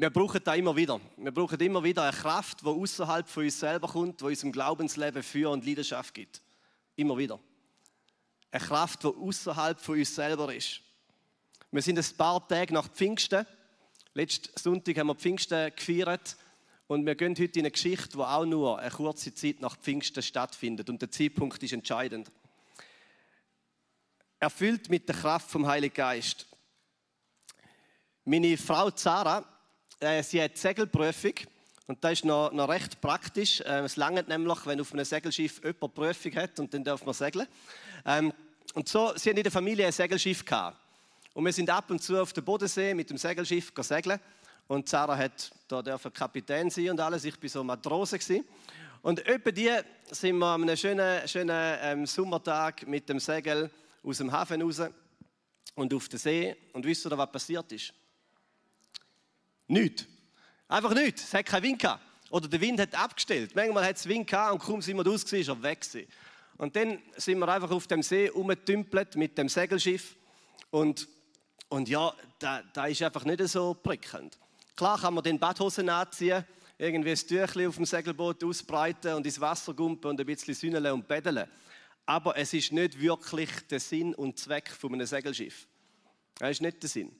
Wir brauchen da immer wieder. Wir brauchen immer wieder eine Kraft, die außerhalb von uns selber kommt, die unserem Glaubensleben Feuer und Leidenschaft gibt. Immer wieder. Eine Kraft, die außerhalb von uns selber ist. Wir sind ein paar Tage nach Pfingsten. Letzten Sonntag haben wir Pfingsten gefeiert. Und wir gehen heute in eine Geschichte, die auch nur eine kurze Zeit nach Pfingsten stattfindet. Und der Zeitpunkt ist entscheidend. Erfüllt mit der Kraft vom Heiligen Geist. Meine Frau Zara, äh, sie hat Segelprüfung. Und das ist noch, noch recht praktisch. Äh, es langt nämlich, wenn auf einem Segelschiff jemand Prüfung hat und dann darf man segeln. Ähm, und so, sie haben in der Familie ein Segelschiff gehabt. Und wir sind ab und zu auf dem Bodensee mit dem Segelschiff segeln. Und Sarah hat da dürfen Kapitän sein und alles. Ich bin so Matrose gewesen. Und etwa die sind wir an einem schönen, schönen ähm, Sommertag mit dem Segel aus dem Hafen raus und auf den See. Und wisst ihr, was passiert ist? Nichts. Einfach nichts. Es hat keinen Wind gehabt. Oder der Wind hat abgestellt. Manchmal hat es Wind gehabt und kaum sind wir raus, ist er weg. Gewesen. Und dann sind wir einfach auf dem See umgetümpelt mit dem Segelschiff. Und und ja, da, da ist einfach nicht so prickelnd. Klar kann man den Badhosen anziehen, irgendwie ein Tüchlein auf dem Segelboot ausbreiten und ins Wasser gumpen und ein bisschen sünneln und beddeln. Aber es ist nicht wirklich der Sinn und Zweck von einem Segelschiff. Das ist nicht der Sinn.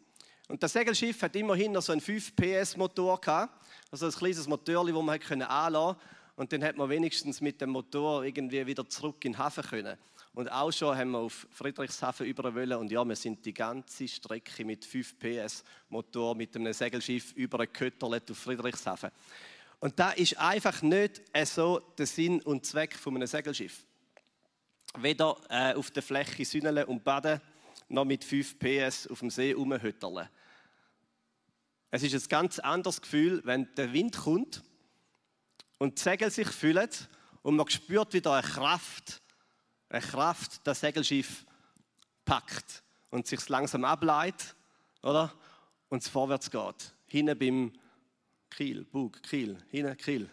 Und das Segelschiff hat immerhin noch so einen 5 PS Motor gehabt, also ein kleines Motor, das man anlassen konnte. Und dann hat man wenigstens mit dem Motor irgendwie wieder zurück in den Hafen können. Und auch schon haben wir auf Friedrichshafen über wollen. Und ja, wir sind die ganze Strecke mit 5 PS Motor mit einem Segelschiff über auf Friedrichshafen. Und da ist einfach nicht so der Sinn und Zweck von einem Segelschiff. Weder äh, auf der Fläche sünneln und baden, noch mit 5 PS auf dem See rumhütterlen. Es ist ein ganz anderes Gefühl, wenn der Wind kommt und die Segel sich füllen und man spürt wieder eine Kraft, eine Kraft das Segelschiff packt und sich langsam ableitet, oder? Und es vorwärts geht. Hinten beim Kiel, Bug, Kiel, hinten Kiel.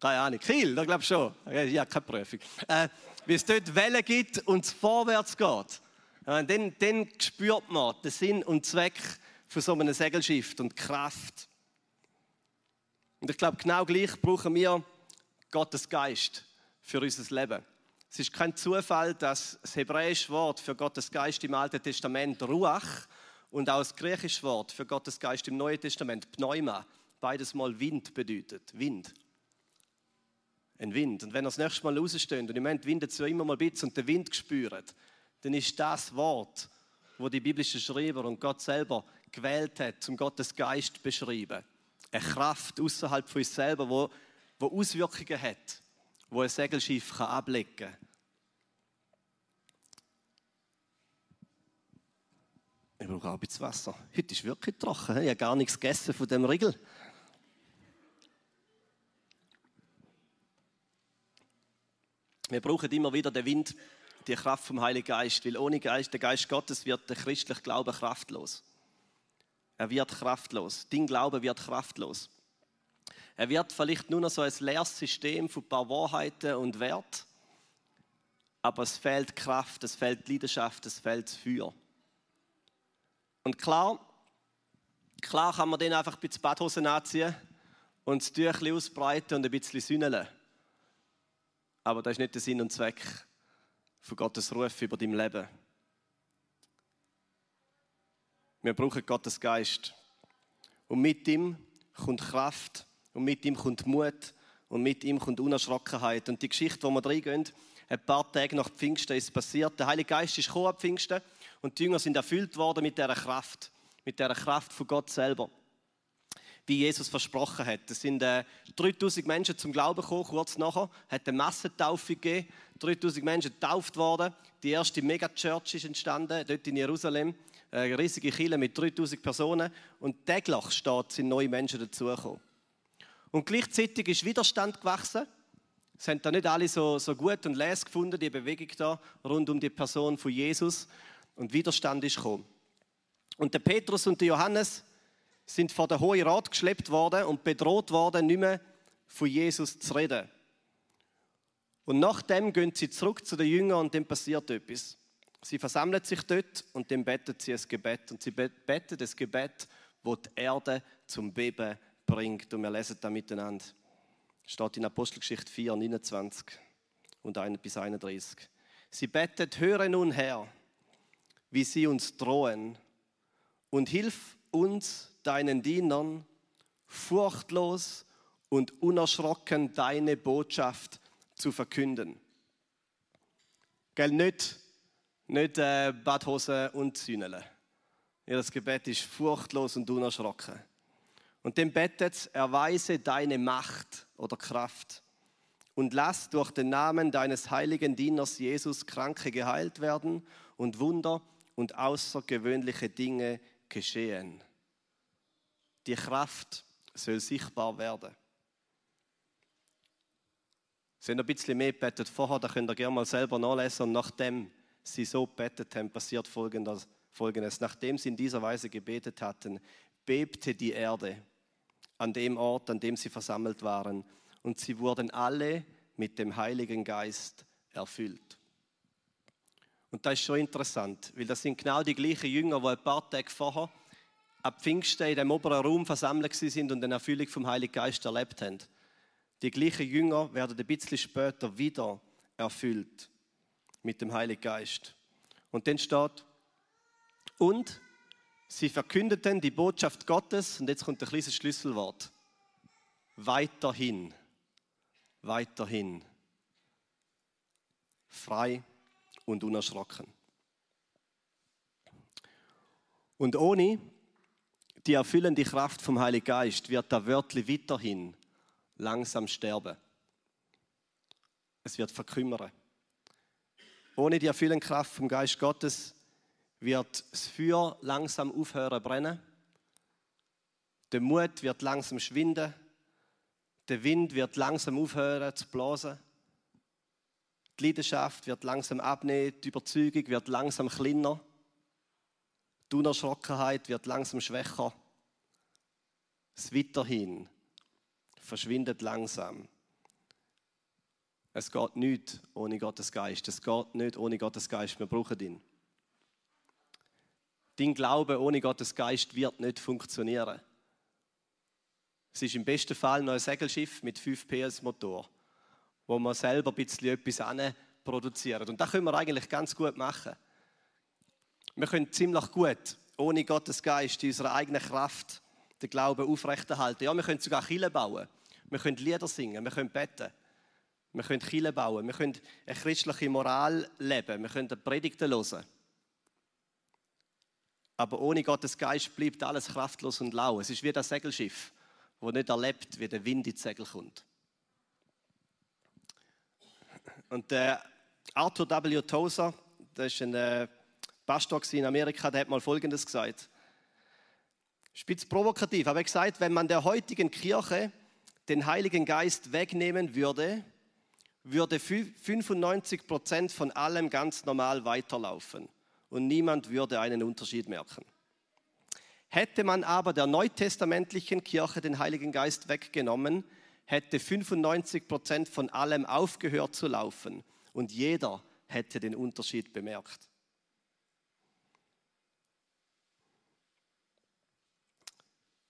Keine Ahnung, Kiel, da glaube ich schon. Ja, keine Prüfung. Äh, wie es dort Wellen gibt und es vorwärts geht. Ja, dann, dann spürt man den Sinn und Zweck von so einem Segelschiff und Kraft. Und ich glaube, genau gleich brauchen wir Gottes Geist für unser Leben. Es ist kein Zufall, dass das hebräische Wort für Gottes Geist im Alten Testament Ruach und auch das griechische Wort für Gottes Geist im Neuen Testament Pneuma beides mal Wind bedeutet. Wind. Ein Wind. Und wenn ihr das nächste Mal raussteht und im Moment windet es immer mal ein bisschen und den Wind spürt, dann ist das Wort, wo die biblischen Schreiber und Gott selber gewählt hat, um Gottes Geist beschreiben. Eine Kraft außerhalb von uns selber, wo, wo Auswirkungen hat wo ein Segelschiff ablegen kann. Ich brauche auch ein bisschen Wasser. Heute ist wirklich trocken. Ich habe gar nichts gegessen von dem Riegel. Wir brauchen immer wieder den Wind, die Kraft vom Heiligen Geist, weil ohne Geist, der Geist Gottes wird der christliche Glaube kraftlos. Er wird kraftlos. Dein Glaube wird kraftlos. Er wird vielleicht nur noch so ein leeres System von ein paar Wahrheiten und Wert, aber es fehlt Kraft, es fehlt Leidenschaft, es fehlt Feuer. Und klar, klar kann man den einfach ein bisschen Badhosen anziehen und das Tüchlein ausbreiten und ein bisschen sünneln. Aber das ist nicht der Sinn und Zweck von Gottes Ruf über dein Leben. Wir brauchen Gottes Geist. Und mit ihm kommt Kraft und mit ihm kommt Mut und mit ihm kommt Unerschrockenheit. Und die Geschichte, wo wir reingehen, ein paar Tage nach Pfingsten ist passiert. Der Heilige Geist ist gekommen ab Pfingsten und die Jünger sind erfüllt worden mit dieser Kraft, mit dieser Kraft von Gott selber. Wie Jesus versprochen hat. Es sind äh, 3000 Menschen zum Glauben gekommen, kurz nachher. hat eine Massentaufe gegeben. 3000 Menschen getauft worden. Die erste Megachurch ist entstanden, dort in Jerusalem. Eine riesige Kirche mit 3000 Personen. Und täglich steht, sind neue Menschen dazugekommen. Und gleichzeitig ist Widerstand gewachsen. Es haben da nicht alle so, so gut und les gefunden, die Bewegung da rund um die Person von Jesus. Und Widerstand ist gekommen. Und der Petrus und der Johannes sind vor den Hohen Rat geschleppt worden und bedroht worden, nicht mehr von Jesus zu reden. Und nachdem gehen sie zurück zu den Jüngern und dann passiert etwas. Sie versammeln sich dort und dann beten sie ein Gebet. Und sie beten das Gebet, wo die Erde zum Beben bringt. Und wir lesen da miteinander. Steht in Apostelgeschichte 4, 29 und 1 bis 31. Sie bettet, höre nun her, wie sie uns drohen und hilf uns, deinen Dienern, furchtlos und unerschrocken deine Botschaft zu verkünden. Gell, nicht, nicht äh, Badhose und. Ja, das Gebet ist furchtlos und unerschrocken. Und dann betet, erweise deine Macht oder Kraft und lass durch den Namen deines heiligen Dieners Jesus Kranke geheilt werden und Wunder und außergewöhnliche Dinge geschehen. Die Kraft soll sichtbar werden. Sie haben ein bisschen mehr gebetet vorher, da könnt ihr gerne mal selber nachlesen. Und nachdem sie so betet haben, passiert Folgendes. Nachdem sie in dieser Weise gebetet hatten, bebte die Erde an dem Ort, an dem sie versammelt waren. Und sie wurden alle mit dem Heiligen Geist erfüllt. Und das ist schon interessant, weil das sind genau die gleichen Jünger, die ein paar Tage vorher ab Pfingsten in dem oberen Raum versammelt sind und eine Erfüllung vom Heiligen Geist erlebt haben. Die gleichen Jünger werden ein bisschen später wieder erfüllt mit dem Heiligen Geist. Und dann steht, und sie verkündeten die Botschaft Gottes, und jetzt kommt ein kleines Schlüsselwort, weiterhin, weiterhin, frei und unerschrocken. Und ohne die erfüllende Kraft vom Heiligen Geist wird der Wörtli weiterhin langsam sterben. Es wird verkümmern. Ohne die erfüllende Kraft vom Geist Gottes wird das Feuer langsam aufhören brennen. Der Mut wird langsam schwinden. Der Wind wird langsam aufhören zu blasen. Die Leidenschaft wird langsam abnehmen. Die Überzeugung wird langsam kleiner. Die Unerschrockenheit wird langsam schwächer. Das Weiterhin verschwindet langsam. Es geht nicht ohne Gottes Geist. Es geht nicht ohne Gottes Geist. Wir brauchen ihn. Dein Glaube ohne Gottes Geist wird nicht funktionieren. Es ist im besten Fall noch ein Segelschiff mit 5 PS Motor, wo man selber ein bisschen etwas produziert. Und das können wir eigentlich ganz gut machen. Wir können ziemlich gut ohne Gottes Geist in unserer eigenen Kraft den Glauben aufrechterhalten. Ja, wir können sogar Kille bauen. Wir können Lieder singen, wir können beten. Wir können Kille bauen, wir können eine christliche Moral leben, wir können Predigten hören. Aber ohne Gottes Geist bleibt alles kraftlos und lau. Es ist wie das Segelschiff, wo nicht erlebt, wie der Wind ins Segel kommt. Und der Arthur W. Tozer, das ist ein äh, Pastor in Amerika, der hat mal Folgendes gesagt. Spitz provokativ, aber er hat gesagt, wenn man der heutigen Kirche den Heiligen Geist wegnehmen würde, würde 95 Prozent von allem ganz normal weiterlaufen und niemand würde einen Unterschied merken. Hätte man aber der neutestamentlichen Kirche den Heiligen Geist weggenommen, hätte 95 Prozent von allem aufgehört zu laufen und jeder hätte den Unterschied bemerkt.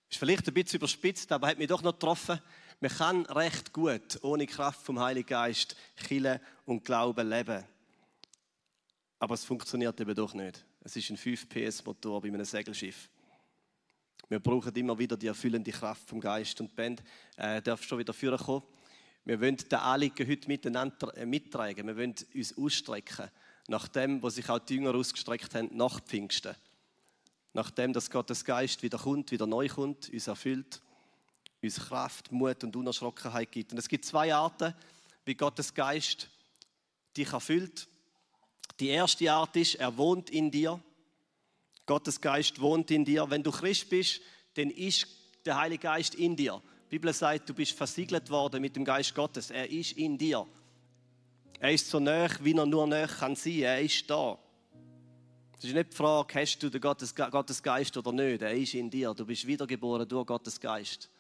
Ist vielleicht ein bisschen überspitzt, aber hat mich doch noch getroffen. Man kann recht gut ohne Kraft vom Heiligen Geist Chile und Glauben leben. Aber es funktioniert eben doch nicht. Es ist ein 5 PS Motor bei einem Segelschiff. Wir brauchen immer wieder die erfüllende Kraft vom Geist. Und die Band äh, darf schon wieder führen kommen. Wir wollen den Anliegen heute miteinander äh, mittragen. Wir wollen uns ausstrecken nach dem, was sich auch die Jünger ausgestreckt haben nach Pfingsten. Nachdem dass Gottes Geist wieder kommt, wieder neu kommt, uns erfüllt uns Kraft, Mut und Unerschrockenheit gibt. Und es gibt zwei Arten, wie Gottes Geist dich erfüllt. Die erste Art ist, er wohnt in dir. Gottes Geist wohnt in dir. Wenn du Christ bist, dann ist der Heilige Geist in dir. Die Bibel sagt, du bist versiegelt worden mit dem Geist Gottes. Er ist in dir. Er ist so nah, wie er nur nah kann sein. Er ist da. Es ist nicht die Frage, hast du den Gottes, Gottes Geist oder nicht. Er ist in dir. Du bist wiedergeboren durch Gottes Geist.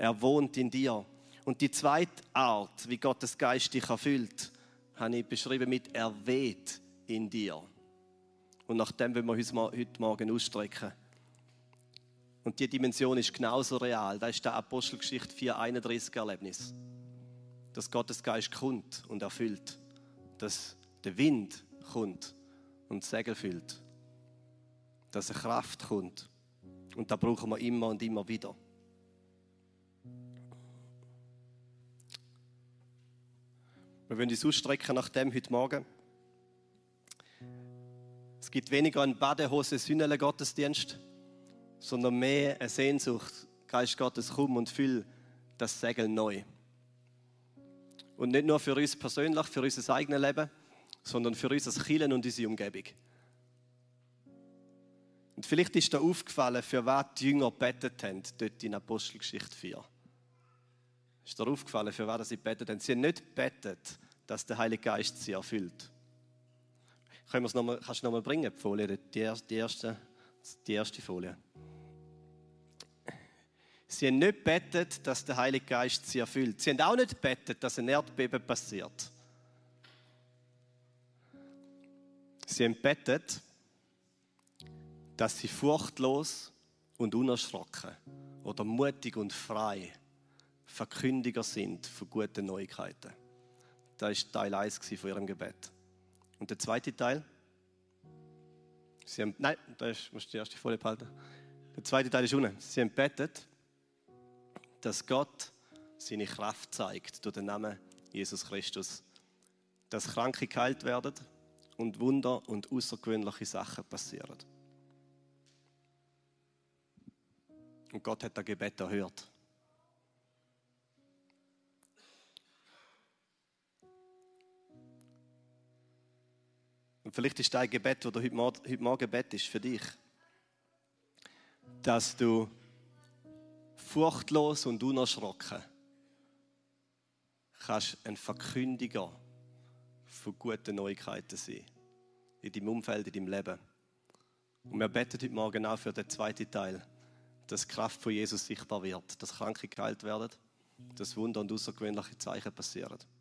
Er wohnt in dir. Und die zweite Art, wie Gottes Geist dich erfüllt, habe ich beschrieben mit er weht in dir. Und nach dem wollen wir uns heute Morgen ausstrecken. Und die Dimension ist genauso real. Das ist der Apostelgeschichte 4,31 Erlebnis. Dass Gottes Geist kommt und erfüllt. Dass der Wind kommt und Segel füllt. Dass eine Kraft kommt. Und da brauchen wir immer und immer wieder. Wir wollen uns ausstrecken nach dem heute Morgen. Es gibt weniger einen Badehose-Sünnele-Gottesdienst, sondern mehr eine Sehnsucht. Geist Gottes, komm und füll das Segel neu. Und nicht nur für uns persönlich, für unser eigenes Leben, sondern für unser Kielen und unsere Umgebung. Und vielleicht ist dir aufgefallen, für was die Jünger betet haben, dort in Apostelgeschichte 4. Ist dir aufgefallen, für was sie betet haben? Sie haben nicht betet, dass der Heilige Geist sie erfüllt. Können noch mal, kannst du noch mal bringen, die Folie, die erste, die erste Folie. Sie haben nicht betet, dass der Heilige Geist sie erfüllt. Sie haben auch nicht betet, dass ein Erdbeben passiert. Sie haben betet, dass sie furchtlos und unerschrocken oder mutig und frei Verkündiger sind von guten Neuigkeiten. Das war Teil 1 von ihrem Gebet. Und der zweite Teil? Sie haben, nein, da ist, musst du die erste Folie behalten. Der zweite Teil ist unten. Sie haben betet, dass Gott seine Kraft zeigt durch den Namen Jesus Christus. Dass Kranke geheilt werden und Wunder und außergewöhnliche Sachen passieren. Und Gott hat das Gebet erhört. Und vielleicht ist dein Gebet, du heute Morgen, heute betest, für dich, dass du furchtlos und unerschrocken kannst ein Verkündiger von guten Neuigkeiten sein. In deinem Umfeld, in deinem Leben. Und wir beten heute Morgen auch für den zweiten Teil, dass die Kraft von Jesus sichtbar wird, dass Kranke geheilt werden, dass Wunder und außergewöhnliche Zeichen passieren.